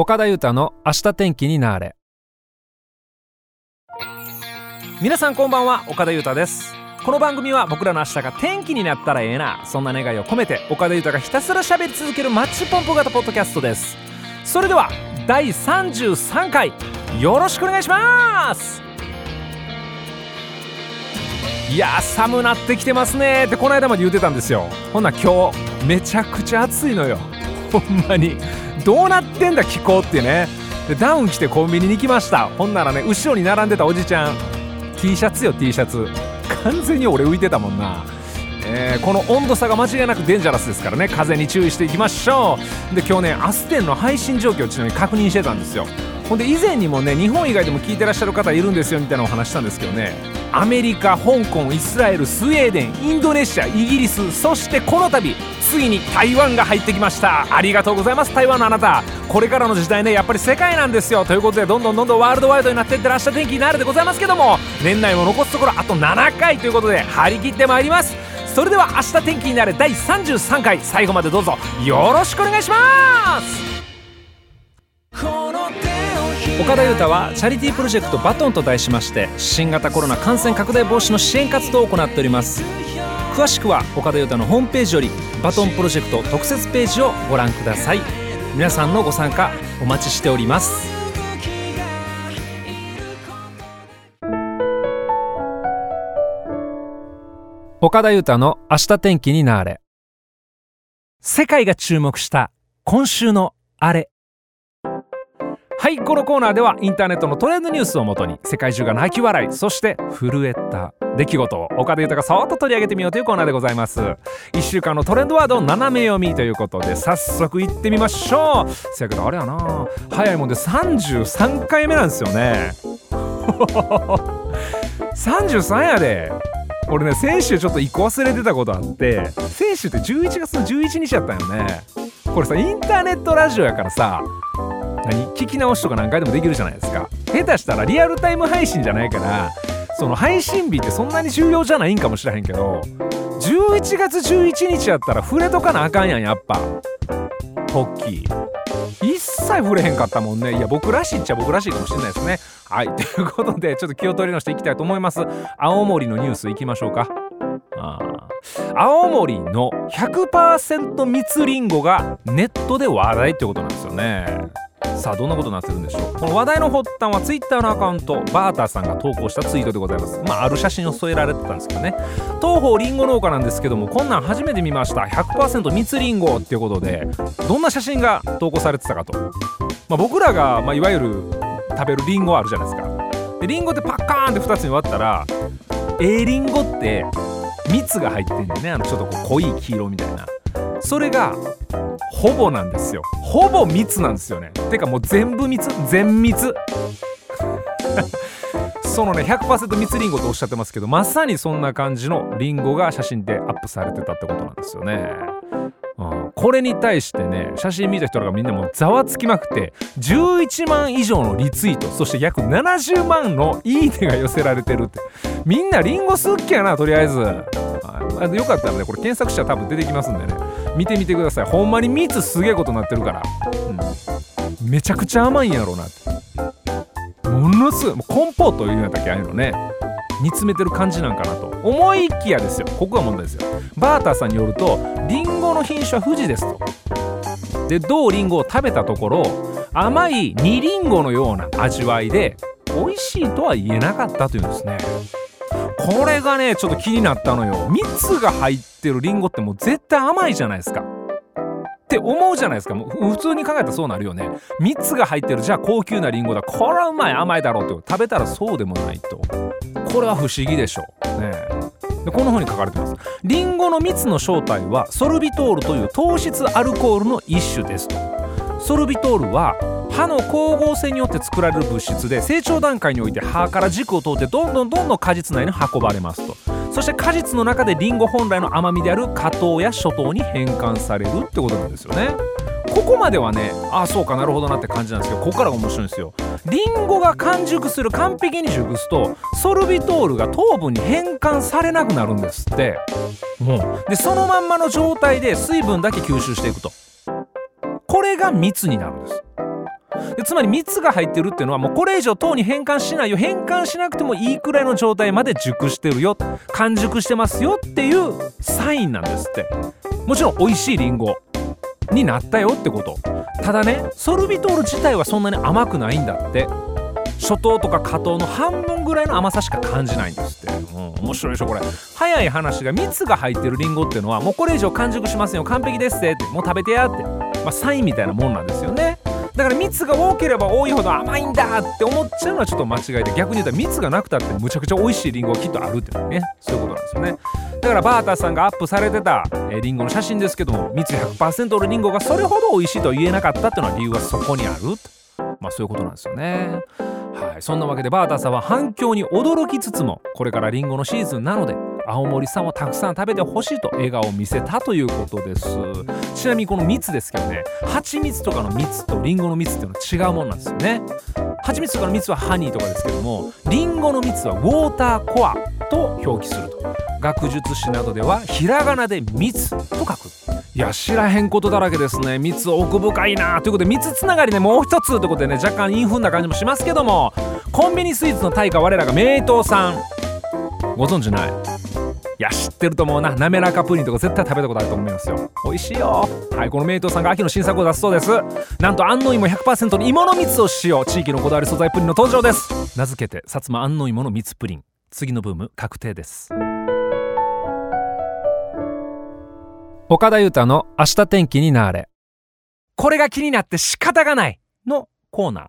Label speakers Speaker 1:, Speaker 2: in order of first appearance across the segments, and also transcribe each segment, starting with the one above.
Speaker 1: 岡田裕太の明日天気になれ。皆さんこんばんは岡田裕太です。この番組は僕らの明日が天気になったらええなそんな願いを込めて岡田裕太がひたすら喋り続けるマッチポンプ型ポッドキャストです。それでは第33回よろしくお願いします。いや寒なってきてますねってこの間まで言ってたんですよ。ほんな今日めちゃくちゃ暑いのよ。ほんまに。どうなってんだ気候ってね。でダウン着てコンビニに行きました。ほんならね後ろに並んでたおじちゃん。T シャツよ T シャツ。完全に俺浮いてたもんな。えー、この温度差が間違いなくデンジャラスですからね。風に注意していきましょう。で今日ねアステンの配信状況をちなみに確認してたんですよ。ほんで以前にもね日本以外でも聞いてらっしゃる方いるんですよみたいなお話したんですけどね。アメリカ香港イスラエルスウェーデンインドネシアイギリスそしてこの度ついに台湾が入ってきました。ありがとうございます台湾のあなた。これからの時代ねやっぱり世界なんですよ。ということでどんどんどんどんワールドワイドになっていってらっしゃる天気になるでございますけども年内も残すところあと7回ということで張り切ってまいります。それでは明日天気になる第33回。最後までどうぞよろしくお願いします。岡田裕太はチャリティープロジェクトバトンと題しまして新型コロナ感染拡大防止の支援活動を行っております。詳しくは岡田裕太のホームページよりバトンプロジェクト特設ページをご覧ください。皆さんのご参加お待ちしております。岡田裕太の明日天気になれ。世界が注目した今週のあれはいこのコーナーではインターネットのトレンドニュースをもとに世界中が泣き笑いそして震えた出来事を岡田裕太がそっと取り上げてみようというコーナーでございます。1週間のトレンドワードを斜め読みということで早速いってみましょう。せやけどあれやな。早いもんで33回目なんですよね。33やで。俺ね先週ちょっと1個忘れてたことあって先週って11月の11日やったんよね。これさインターネットラジオやからさ何？聞き直しとか何回でもできるじゃないですか。下手したらリアルタイム配信じゃないからその配信日ってそんなに重要じゃないんかもしれへんけど11月11日やったら触れとかなあかんやんやっぱ。ポッキー。一切触れへんかったもんね。いや僕らしいっちゃ僕らしいかもしれないですね。はいということでちょっと気を取り直していきたいと思います。青森のニュースいきましょうか。あ青森の100%蜜りんごがネットで話題ってことなんですよね。さあどんなことになってるんでしょう。この話題の発端は Twitter のアカウントバーターさんが投稿したツイートでございます。まあある写真を添えられてたんですけどね。東方りんご農家なんですけどもこんなん初めて見ました。100%蜜りんごっていうことでどんな写真が投稿されてたかと、まあ、僕らが、まあ、いわゆる食べるりんごあるじゃないですか。でりんごってパッカーンって2つに割ったらええりんごって蜜が入ってんね。あのちょっとこう濃い黄色みたいな。それがほぼなんですよ。ほぼ蜜なんですよね。てかもう全部蜜。全蜜。そのね100%蜜りんごとおっしゃってますけどまさにそんな感じのりんごが写真でアップされてたってことなんですよね。これに対してね写真見た人らがみんなもうざわつきまくって11万以上のリツイートそして約70万のいいねが寄せられてるって。みんなリンゴ好きやなとりあえず。よかったらねこれ検索したら多分出てきますんでね。見てみてください。ほんまに蜜すげえことになってるから、うん、めちゃくちゃ甘いんやろうなって。ものすごいコンポートいうのやったっけああいうのね。煮詰めてる感じなんかなと。思いきやですよ。ここが問題ですよ。バーターさんによるとリンゴの品種は富士ですと。でどうリンゴを食べたところ甘い煮リンゴのような味わいで美味しいとは言えなかったというんですね。これがねちょっと気になったのよ。蜜が入ってるリンゴってもう絶対甘いじゃないですか。って思うじゃないですか。もう普通に考えたらそうなるよね。蜜が入ってるじゃあ高級なリンゴだ。これはうまい甘いだろうって食べたらそうでもないと。これは不思議でしょう。ねでこんな風に書かれてます。リンゴの蜜の正体はソルビトールという糖質アルコールの一種です。とソルビトールは歯の光合成によって作られる物質で成長段階において歯から軸を通ってどんどんどんどん果実内に運ばれますと。そして果実の中でリンゴ本来の甘みである果糖や初糖に変換されるってことなんですよね。ここまではねああそうかなるほどなって感じなんですけどここからが面白いんですよ。リンゴが完熟する完璧に熟すとソルビトールが糖分に変換されなくなるんですって。もうでそのまんまの状態で水分だけ吸収していくと。これが蜜になるんです。でつまり蜜が入ってるっていうのはもうこれ以上糖に変換しないよ。変換しなくてもいいくらいの状態まで熟してるよ。完熟してますよっていうサインなんですって。もちろん美味しいリンゴになったよってこと。ただねソルビトール自体はそんなに甘くないんだって。初糖とか果糖の半分ぐらいの甘さしか感じないんですって、うん、面白いでしょこれ。早い話が蜜が入ってるりんごっていうのはもうこれ以上完熟しませんよ完璧ですってもう食べてやって、まあ、サインみたいなもんなんですよね。だから蜜が多ければ多いほど甘いんだって思っちゃうのはちょっと間違いで逆に言ったら蜜がなくたってむちゃくちゃ美味しいリンゴがきっとあるっていうねそういうことなんですよね。だからバーターさんがアップされてた、えー、リンゴの写真ですけども蜜100%のリンゴがそれほど美味しいとは言えなかったっていうのは理由はそこにあるまあそういうことなんですよね。はい、そんなわけでバーターさんは反響に驚きつつもこれからリンゴのシーズンなので青森さんをたくさん食べてほしいと笑顔を見せたということです。ちなみにこの蜜ですけどね蜂蜜とかの蜜とリンゴの蜜っていうのは違うものなんですよね。蜂蜜とかの蜜はハニーとかですけどもリンゴの蜜はウォーターコアと表記すると。学術誌などではひらがなで蜜と書く。いや知らへんことだらけですね。蜜奥深いなということで蜜つながりねもう一つということでね若干インフンな感じもしますけどもコンビニスイーツの大家我らが名東さん。ご存知ない？いや知ってると思うな。滑らかプリンとか絶対食べたことあると思いますよ。美味しいよ。はいこの名東さんが秋の新作を出すそうです。なんと安納芋100%の芋の蜜を使用。地域のこだわり素材プリンの登場です。名付けて薩摩安納芋の蜜プリン。次のブーム確定です。岡田裕太の明日天気になれ。これが気になって仕方がないのコーナー。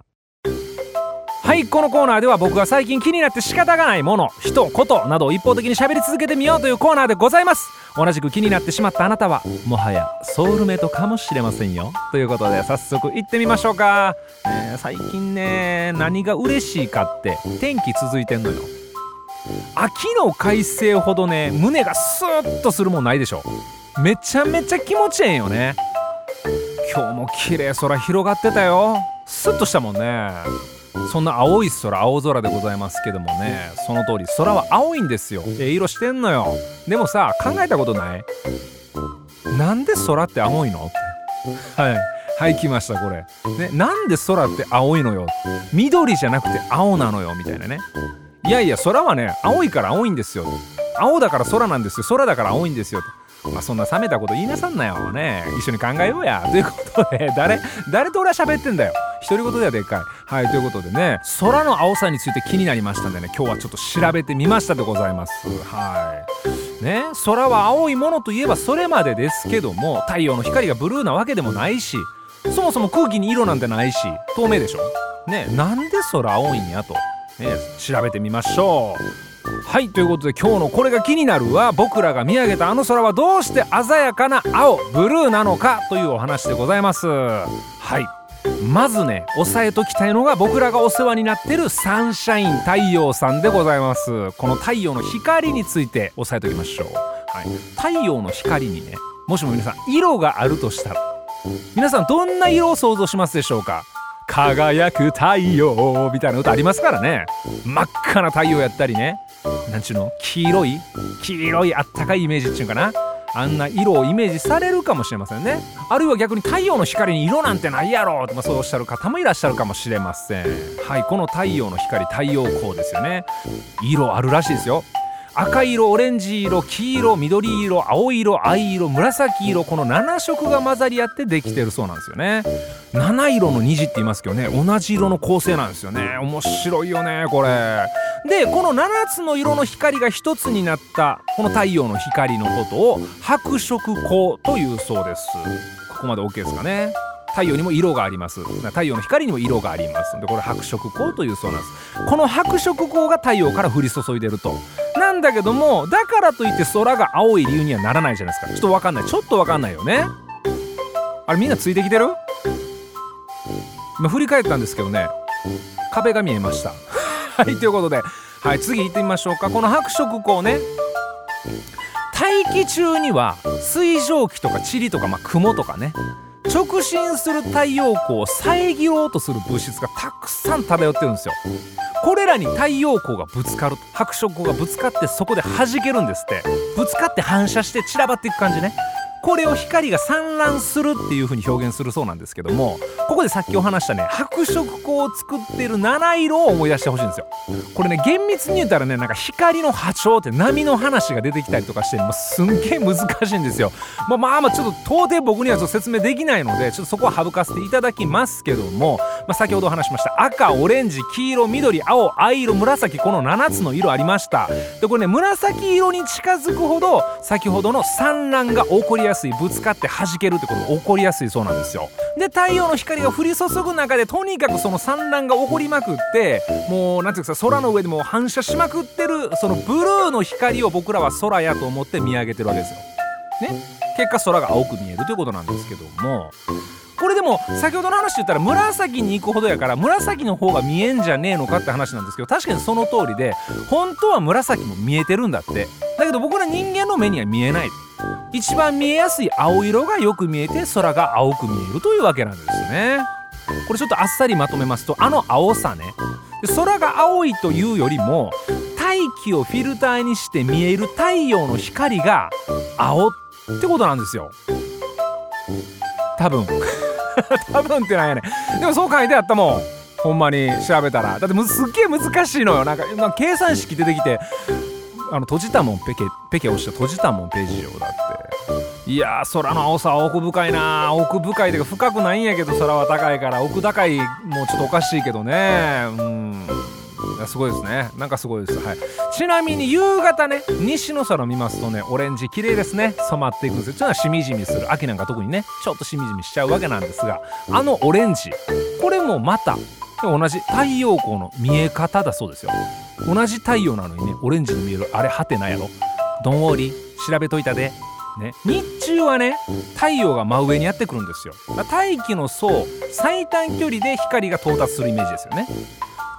Speaker 1: はいこのコーナーでは僕が最近気になって仕方がないもの人ことなどを一方的に喋り続けてみようというコーナーでございます。同じく気になってしまったあなたはもはやソウルメイトかもしれませんよ。ということで早速行ってみましょうか、えー、最近ね何が嬉しいかって天気続いてんのよ。秋の快晴ほどね胸がスーッとするもんないでしょ。めちゃめちゃ気持ちええよね。今日も綺麗空広がってたよ。スッとしたもんね。そんな青い空青空でございますけどもねその通り空は青いんですよ。ええ色してんのよ。でもさ考えたことない？なんで空って青いの？はい。はい来ましたこれ、ね、なんで空って青いのよ？緑じゃなくて青なのよみたいなね。いやいや空はね青いから青いんですよ。青だから空なんですよ。空だから青いんですよまあ、そんな冷めたこと言いなさんなよ。ね一緒に考えようや。ということで誰誰と俺は喋ってんだよ。独り言ではでっかい。はいということでね空の青さについて気になりましたんでね今日はちょっと調べてみましたでございます。はい。ね空は青いものといえばそれまでですけども太陽の光がブルーなわけでもないしそもそも空気に色なんてないし透明でしょ。ねなんで空青いんやと、ね、調べてみましょうはいということで今日のこれが気になるは僕らが見上げたあの空はどうして鮮やかな青ブルーなのかというお話でございます。はいまずね押さえときたいのが僕らがお世話になってるサンシャイン太陽さんでございます。この太陽の光について押さえときましょう、はい、太陽の光にねもしも皆さん色があるとしたら皆さんどんな色を想像しますでしょうか？輝く太陽みたいな歌ありますからね。真っ赤な太陽やったりね。なんちゅうの？黄色い？黄色いあったかいイメージっちゅうかな？あんな色をイメージされるかもしれませんね。あるいは逆に太陽の光に色なんてないやろと、まあ、そうおっしゃる方もいらっしゃるかもしれません。はいこの太陽の光太陽光ですよね。色あるらしいですよ。赤色オレンジ色黄色緑色青色藍色紫色この7色が混ざり合ってできてるそうなんですよね。7色の虹って言いますけどね。同じ色の構成なんですよね。面白いよねこれ。でこの7つの色の光が1つになったこの太陽の光のことを白色光というそうです。ここまで OK ですかね。太陽にも色があります。太陽の光にも色があります。でこれ白色光というそうなんです。この白色光が太陽から降り注いでると。なんだけどもだからといって空が青い理由にはならないじゃないですか。ちょっとわかんない。ちょっとわかんないよね。あれみんなついてきてる？今振り返ったんですけどね。壁が見えました。はいということではい次行ってみましょうか。この白色光ね大気中には水蒸気とか塵とか、まあ、雲とかね直進する太陽光を遮ろうとする物質がたくさん漂ってるんですよ。これらに太陽光がぶつかる白色光がぶつかってそこで弾けるんですって。ぶつかって反射して散らばっていく感じねこれを光が散乱するっていう風に表現するそうなんですけどもここでさっきお話したね白色光を作ってる七色を思い出してほしいんですよ。これね厳密に言ったらねなんか光の波長って波の話が出てきたりとかして、もうすんげえ難しいんですよ。まあまあまあちょっと到底僕にはちょっと説明できないのでちょっとそこは省かせていただきますけども、まあ、先ほど話しました赤オレンジ黄色緑青藍色紫この7つの色ありました。でこれね紫色に近づくほど先ほどの散乱が起こりやすいぶつかって弾けるってことが起こりやすいそうなんですよ。で太陽の光が降り注ぐ中でとにかくその産卵が起こりまくってもう何ていうか空の上でも反射しまくってるそのブルーの光を僕らは空やと思って見上げてるわけですよ。ね。結果空が青く見えるということなんですけども。これでも先ほどの話で言ったら紫に行くほどやから紫の方が見えんじゃねえのかって話なんですけど確かにその通りで本当は紫も見えてるんだって。だけど僕ら人間の目には見えない。一番見えやすい青色がよく見えて空が青く見えるというわけなんですね。これちょっとあっさりまとめますとあの青さね。空が青いというよりも大気をフィルターにして見える太陽の光が青ってことなんですよ。多分。多分ってなんやねでもそう書いてあったもん。ほんまに調べたら。だってすっげえ難しいのよ。なんか計算式出てきてあの閉じたもん。ペケペケ押して閉じたもんページ上だって。いやー空の青さは奥深いな。奥深いというか深くないんやけど空は高いから。奥高いもうちょっとおかしいけどね。うん。すごいですね。なんかすごいです、はい、ちなみに夕方ね西の空見ますとねオレンジ綺麗ですね。染まっていくんですよ。ちょっとしみじみする。秋なんか特にねちょっとしみじみしちゃうわけなんですがあのオレンジ。これもまた同じ太陽光の見え方だそうですよ。同じ太陽なのにねオレンジに見えるあれはてなやろ。どんおり調べといたで。ね、日中はね太陽が真上にやってくるんですよ。大気の層最短距離で光が到達するイメージですよね。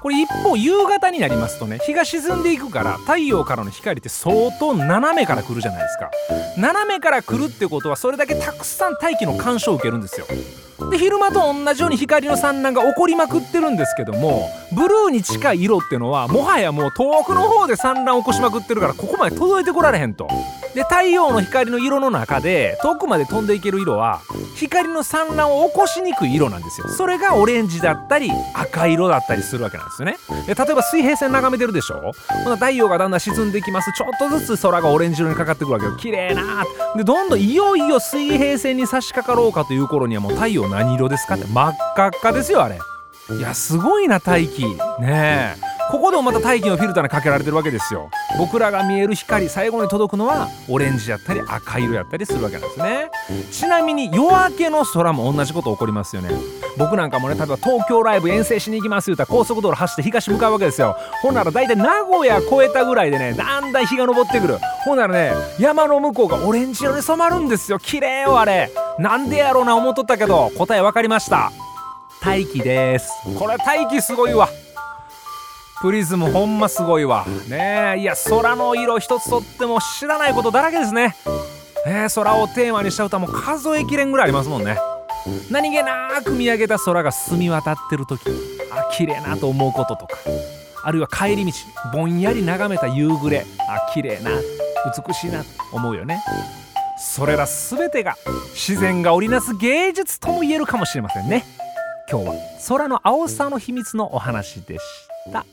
Speaker 1: これ一方夕方になりますとね日が沈んでいくから太陽からの光って相当斜めから来るじゃないですか。斜めから来るってことはそれだけたくさん大気の干渉を受けるんですよ。で昼間と同じように光の散乱が起こりまくってるんですけどもブルーに近い色っていうのはもはやもう遠くの方で散乱を起こしまくってるからここまで届いてこられへんと。で太陽の光の色の中で遠くまで飛んでいける色は光の散乱を起こしにくい色なんですよ。それがオレンジだったり赤色だったりするわけなんです。よね。で例えば水平線眺めてるでしょ？ほな太陽がだんだん沈んできます。ちょっとずつ空がオレンジ色にかかってくるわけよ。綺麗なでどんどんいよいよ水平線に差し掛かろうかという頃にはもう太陽何色ですかって。真っ赤っかですよあれ。いやすごいな大気。ねえ。ここでもまた大気のフィルターにかけられてるわけですよ。僕らが見える光最後に届くのはオレンジやったり赤色やったりするわけなんですね。ちなみに夜明けの空も同じこと起こりますよね。僕なんかもね例えば東京ライブ遠征しに行きます言うたら高速道路走って東向かうわけですよ。ほんなら大体名古屋越えたぐらいでねだんだん日が昇ってくる。ほんならね山の向こうがオレンジ色に染まるんですよ。綺麗よあれ。なんでやろうな思っとったけど答え分かりました。大気です。これ大気すごいわ。プリズムほんますごいわ。ねえいや空の色一つとっても知らないことだらけですね。えー、空をテーマにした歌も数えきれんぐらいありますもんね。何気なく見上げた空が澄み渡ってる時あ綺麗なと思うこととかあるいは帰り道ぼんやり眺めた夕暮れあ綺麗な美しいなと思うよね。それら全てが自然が織りなす芸術とも言えるかもしれませんね。今日は空の青さの秘密のお話でした。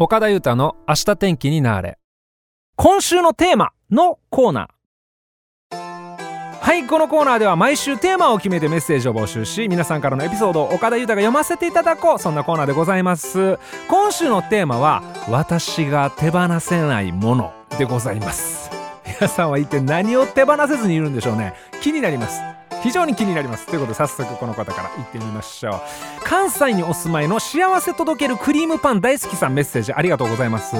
Speaker 1: 岡田裕太の明日天気になれ。今週のテーマのコーナー。はいこのコーナーでは毎週テーマを決めてメッセージを募集し皆さんからのエピソードを岡田裕太が読ませていただこう。そんなコーナーでございます。今週のテーマは私が手放せないものでございます。皆さんは一体何を手放せずにいるんでしょうね。気になります。非常に気になります。ということで早速この方から行ってみましょう。関西にお住まいの幸せ届けるクリームパン大好きさんメッセージありがとうございます。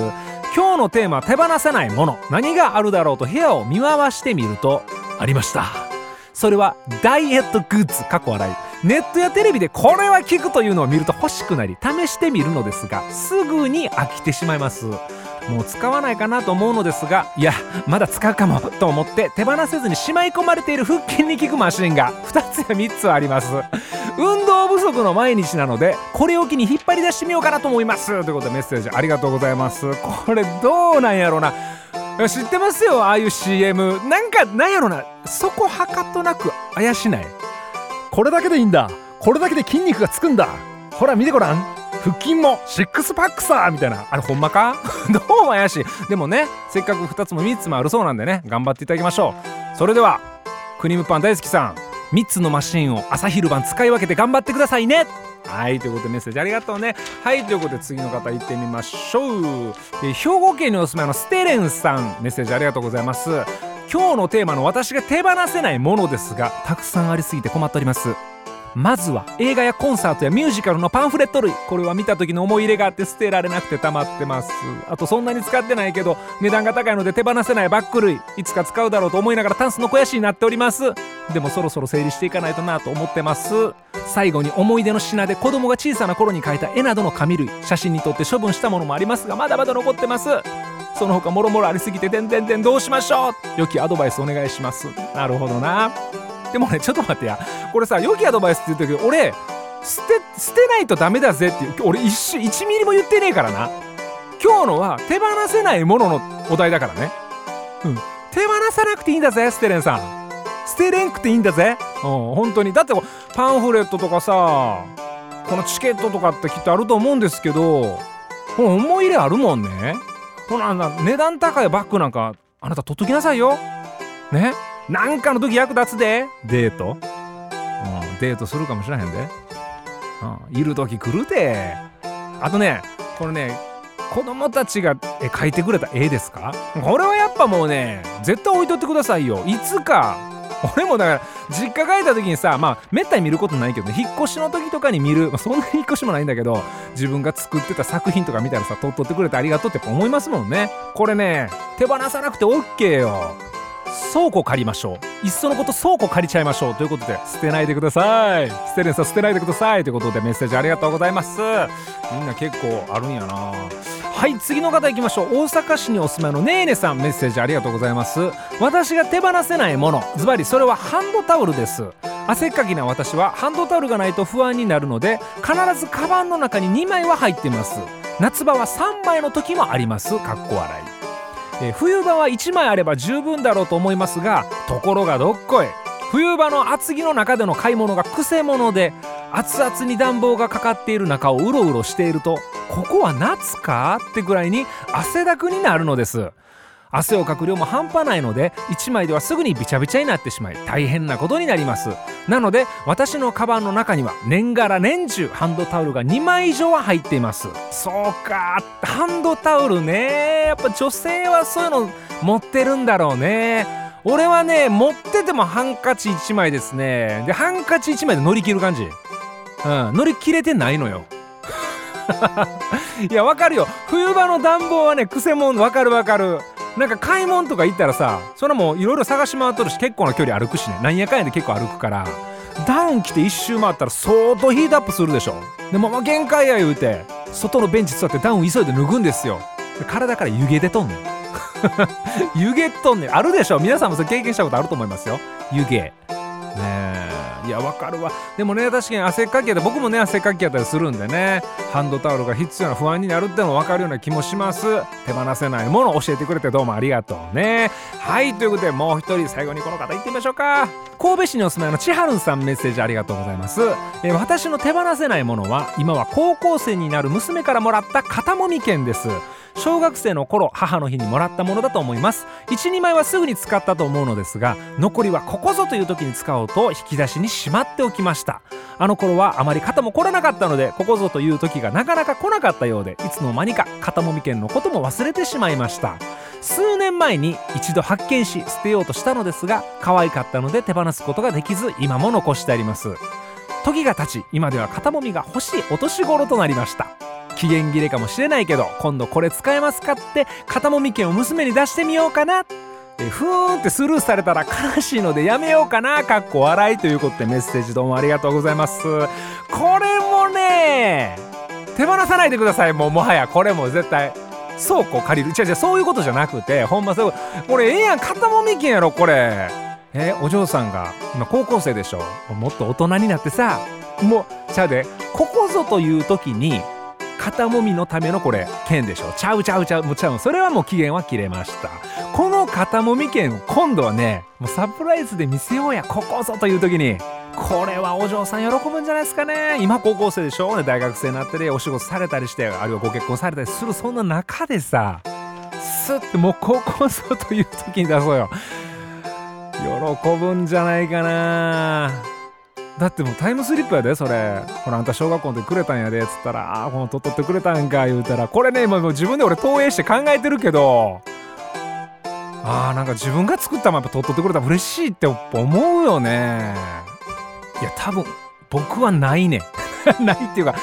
Speaker 1: 今日のテーマ手放せないもの。何があるだろうと部屋を見回してみるとありました。それはダイエットグッズ。過去笑い。ネットやテレビでこれは効くというのを見ると欲しくなり試してみるのですがすぐに飽きてしまいます。もう使わないかなと思うのですがいやまだ使うかもと思って手放せずにしまい込まれている腹筋に効くマシンが2つや3つあります。運動不足の毎日なのでこれを機に引っ張り出してみようかなと思います。ということでメッセージありがとうございます。これどうなんやろな。知ってますよああいう CM なんかなんやろな。そこはかとなく怪しない。これだけでいいんだ。これだけで筋肉がつくんだ。ほら見てごらん。腹筋もシックスパックさみたいな。あれほんまか？どうも怪しい。でもねせっかく2つも3つもあるそうなんでね頑張っていただきましょう。それではクリームパン大好きさん3つのマシンを朝昼晩使い分けて頑張ってくださいね。はいということでメッセージありがとうね。はいということで次の方行ってみましょう。兵庫県にお住まいのステレンさんメッセージありがとうございます。今日のテーマの私が手放せないものですがたくさんありすぎて困っております。まずは映画やコンサートやミュージカルのパンフレット類。これは見た時の思い入れがあって捨てられなくて溜まってます。あとそんなに使ってないけど値段が高いので手放せないバッグ類。いつか使うだろうと思いながらタンスの肥やしになっております。でもそろそろ整理していかないとなと思ってます。最後に思い出の品で子供が小さな頃に描いた絵などの紙類。写真に撮って処分したものもありますがまだまだ残ってます。その他もろもろありすぎててんてんてんどうしましょう。良きアドバイスお願いします。なるほどな。でもねちょっと待ってや。これさ良きアドバイスって言ったけど俺捨て捨てないとダメだぜっていう俺一瞬1ミリも言ってねえからな。今日のは手放せないもののお題だからね。うん。手放さなくていいんだぜステレンさん。捨てれんくていいんだぜ。うん本当に。だってパンフレットとかさこのチケットとかってきっとあると思うんですけどこの思い入れあるもんね。ほな値段高いバッグなんかあなた取っときなさいよ。ね。なんかの時役立つで。デート、うん、デートするかもしれへんで、うん、いる時来るであとねこれね子供たちが絵描いてくれた絵ですか？これはやっぱもうね絶対置いとってくださいよ。いつか。俺もだから実家帰った時にさまあめったに見ることないけどね引っ越しの時とかに見る、まあ、そんなに引っ越しもないんだけど自分が作ってた作品とか見たらさ撮っとってくれてありがとうって思いますもんね。これね手放さなくて OK よ倉庫借りましょう。いっそのこと倉庫借りちゃいましょう。ということで捨てないでください。捨てるんさ捨てないでください。ということでメッセージありがとうございます。みんな結構あるんやな。はい次の方行きましょう。大阪市にお住まいのねーねさん。メッセージありがとうございます。私が手放せないもの。ズバリそれはハンドタオルです。汗っかきな私はハンドタオルがないと不安になるので必ずカバンの中に2枚は入ってます。夏場は3枚の時もあります。かっこ笑い。え、冬場は1枚あれば十分だろうと思いますがところがどっこい。冬場の厚着の中での買い物がくせ者で熱々に暖房がかかっている中をうろうろしているとここは夏かってぐらいに汗だくになるのです。汗をかく量も半端ないので1枚ではすぐにびちゃびちゃになってしまい大変なことになります。なので私のカバンの中には年がら年中ハンドタオルが2枚以上は入っています。そうかハンドタオルね。やっぱ女性はそういうの持ってるんだろうね。俺はね持っててもハンカチ1枚ですね。でハンカチ1枚で乗り切る感じ。うん乗り切れてないのよ。いやわかるよ。冬場の暖房はねくせもんわかるわかる。なんか買い物とか行ったらさそれもいろいろ探し回っとるし結構な距離歩くしね。なんやかんやで結構歩くからダウン着て一周回ったら相当ヒートアップするでしょ。でもまあ限界や言うて外のベンチ座ってダウン急いで脱ぐんですよ。体から湯気出とんねん。湯気とんねん。あるでしょ。皆さんもそれ経験したことあると思いますよ。湯気。ねえ。いやわかるわ。でもね確かに汗っかきやで僕もね汗っかきやったりするんでねハンドタオルが必要な不安になるってのも分かるような気もします。手放せないものを教えてくれてどうもありがとうね。はいということでもう一人最後にこの方行ってみましょうか。神戸市にお住まいの千春さんメッセージありがとうございます、えー、私の手放せないものは今は高校生になる娘からもらった肩もみ券です。小学生の頃母の日にもらったものだと思います。12枚はすぐに使ったと思うのですが残りはここぞという時に使おうと引き出しにしまっておきました。あの頃はあまり肩も凝らなかったのでここぞという時がなかなか来なかったようでいつの間にか肩もみ券のことも忘れてしまいました。数年前に一度発見し捨てようとしたのですが可愛かったので手放すことができず今も残してあります。時が経ち今では肩もみが欲しいお年頃となりました。期限切れかもしれないけど今度これ使えますかって肩もみ券を娘に出してみようかな。えふーんってスルーされたら悲しいのでやめようかな。かっこ笑いということでメッセージどうもありがとうございます。これもね手放さないでください。もうもはやこれも絶対倉庫借りる。違う違うそういうことじゃなくてほんまそうこれええやん。肩もみ券やろこれ。えお嬢さんが今高校生でしょ。もっと大人になってさ。もうちゃうで。ここぞという時に肩もみのためのこれ剣でしょ。ちゃうちゃうちゃう。もうちゃうそれはもう期限は切れました。この肩もみ剣を今度はねもうサプライズで見せようや。ここぞという時にこれはお嬢さん喜ぶんじゃないですかね。今高校生でしょ？大学生になってねお仕事されたりしてあるいはご結婚されたりするそんな中でさスッてもうここぞという時に出そうよ。喜ぶんじゃないかなだってもうタイムスリップやでそれ。ほらあんた小学校でくれたんやでっつったらああこのとっとってくれたんか言うたら。これねもう自分で俺投影して考えてるけどあーなんか自分が作ったもんやっぱとっとってくれたら嬉しいって思うよね。いや多分僕はないね。ないっていうか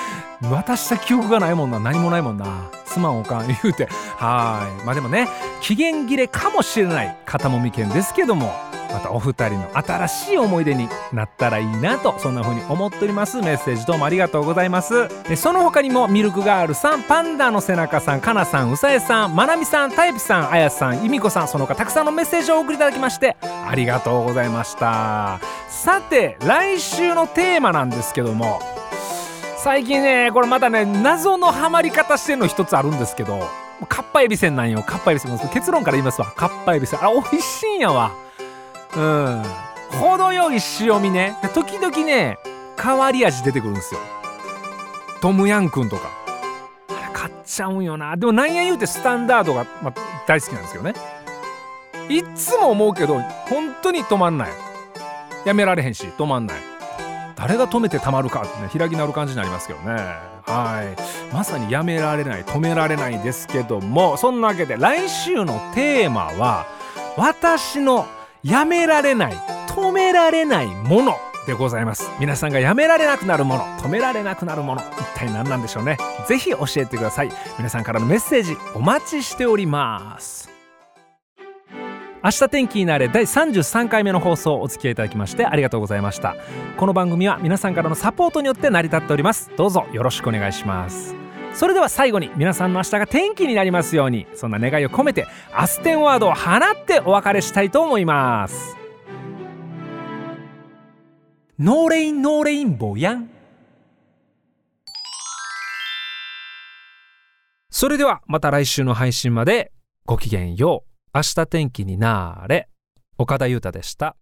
Speaker 1: 渡した記憶がないもんな。何もないもんな。すまんおかん言うて。はい。まあでもね期限切れかもしれない肩もみ券ですけどもまたお二人の新しい思い出になったらいいなとそんな風に思っております。メッセージどうもありがとうございます。でその他にもミルクガールさんパンダの背中さんかなさんうさえさんまなみさんタイプさんあやさんいみこさんその他たくさんのメッセージをお送りいただきましてありがとうございました。さて来週のテーマなんですけども最近ねこれまたね謎のハマり方してるの一つあるんですけどかっぱえびせんなんよ。かっぱえびせん結論から言いますわ。かっぱえびせん。あ美味しいんやわ。うん。程よい塩味ね。時々ね変わり味出てくるんですよ。トムヤンくんとか。あれ買っちゃうんよな。でもなんや言うてスタンダードが、まあ、大好きなんですけどね。いっつも思うけど本当に止まんない。やめられへんし止まんない。誰が止めてたまるかってね開き直る感じになりますけどね。はい。まさにやめられない止められないですけども。そんなわけで来週のテーマは私のやめられない止められないものでございます。皆さんがやめられなくなるもの止められなくなるもの一体何なんでしょうね。ぜひ教えてください。皆さんからのメッセージお待ちしております。明日天気になれ第33回目の放送お付き合いいただきましてありがとうございました。この番組は皆さんからのサポートによって成り立っております。どうぞよろしくお願いします。それでは最後に皆さんの明日が天気になりますようにそんな願いを込めて明日天ワードを放ってお別れしたいと思います。 No rain no rainbow やんそれではまた来週の配信までごきげんよう。明日天気になーれ岡田裕太でした。